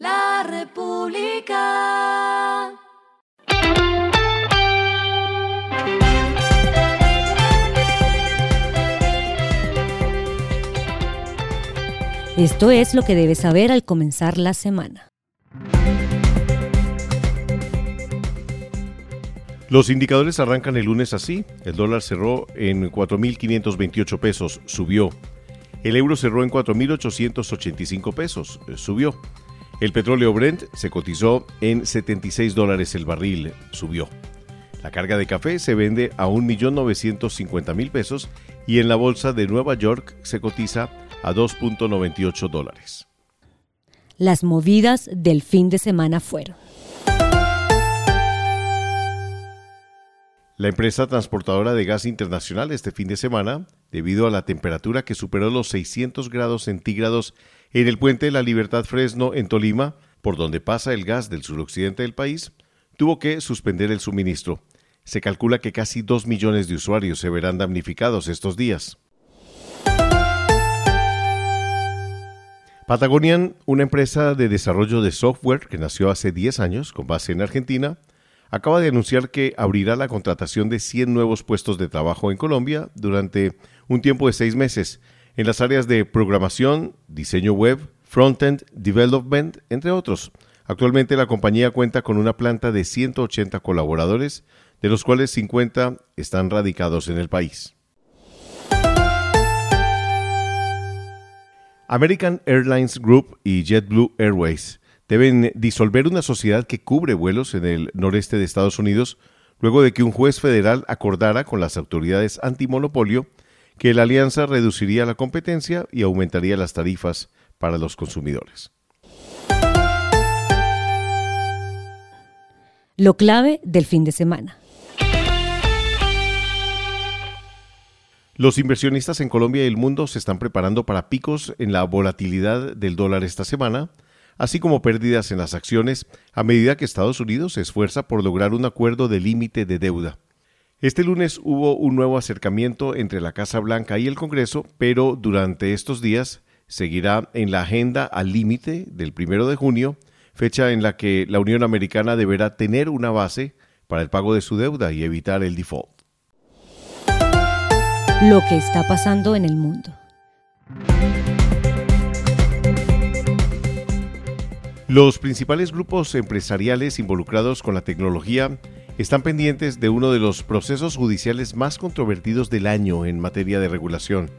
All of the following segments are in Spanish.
La República. Esto es lo que debes saber al comenzar la semana. Los indicadores arrancan el lunes así. El dólar cerró en 4.528 pesos, subió. El euro cerró en 4.885 pesos, subió. El petróleo Brent se cotizó en 76 dólares el barril, subió. La carga de café se vende a 1.950.000 pesos y en la bolsa de Nueva York se cotiza a 2.98 dólares. Las movidas del fin de semana fueron. La empresa transportadora de gas internacional este fin de semana, debido a la temperatura que superó los 600 grados centígrados en el puente de la Libertad Fresno en Tolima, por donde pasa el gas del suroccidente del país, tuvo que suspender el suministro. Se calcula que casi 2 millones de usuarios se verán damnificados estos días. Patagonian, una empresa de desarrollo de software que nació hace 10 años con base en Argentina, acaba de anunciar que abrirá la contratación de 100 nuevos puestos de trabajo en Colombia durante un tiempo de seis meses en las áreas de programación, diseño web, front-end development, entre otros. Actualmente la compañía cuenta con una planta de 180 colaboradores, de los cuales 50 están radicados en el país. American Airlines Group y JetBlue Airways deben disolver una sociedad que cubre vuelos en el noreste de Estados Unidos luego de que un juez federal acordara con las autoridades antimonopolio que la alianza reduciría la competencia y aumentaría las tarifas para los consumidores. Lo clave del fin de semana. Los inversionistas en Colombia y el mundo se están preparando para picos en la volatilidad del dólar esta semana, así como pérdidas en las acciones a medida que Estados Unidos se esfuerza por lograr un acuerdo de límite de deuda. Este lunes hubo un nuevo acercamiento entre la Casa Blanca y el Congreso, pero durante estos días seguirá en la agenda al límite del primero de junio, fecha en la que la Unión Americana deberá tener una base para el pago de su deuda y evitar el default. Lo que está pasando en el mundo. Los principales grupos empresariales involucrados con la tecnología están pendientes de uno de los procesos judiciales más controvertidos del año en materia de regulación.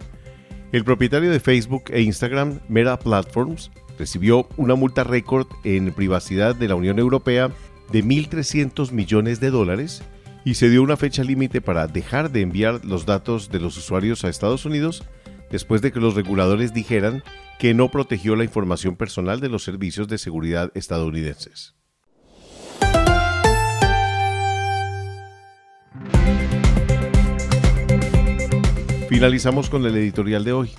El propietario de Facebook e Instagram, Meta Platforms, recibió una multa récord en privacidad de la Unión Europea de 1.300 millones de dólares y se dio una fecha límite para dejar de enviar los datos de los usuarios a Estados Unidos después de que los reguladores dijeran que no protegió la información personal de los servicios de seguridad estadounidenses. Finalizamos con el editorial de hoy.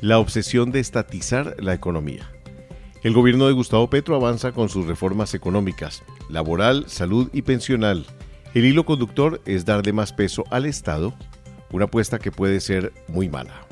La obsesión de estatizar la economía. El gobierno de Gustavo Petro avanza con sus reformas económicas, laboral, salud y pensional. El hilo conductor es darle más peso al Estado, una apuesta que puede ser muy mala.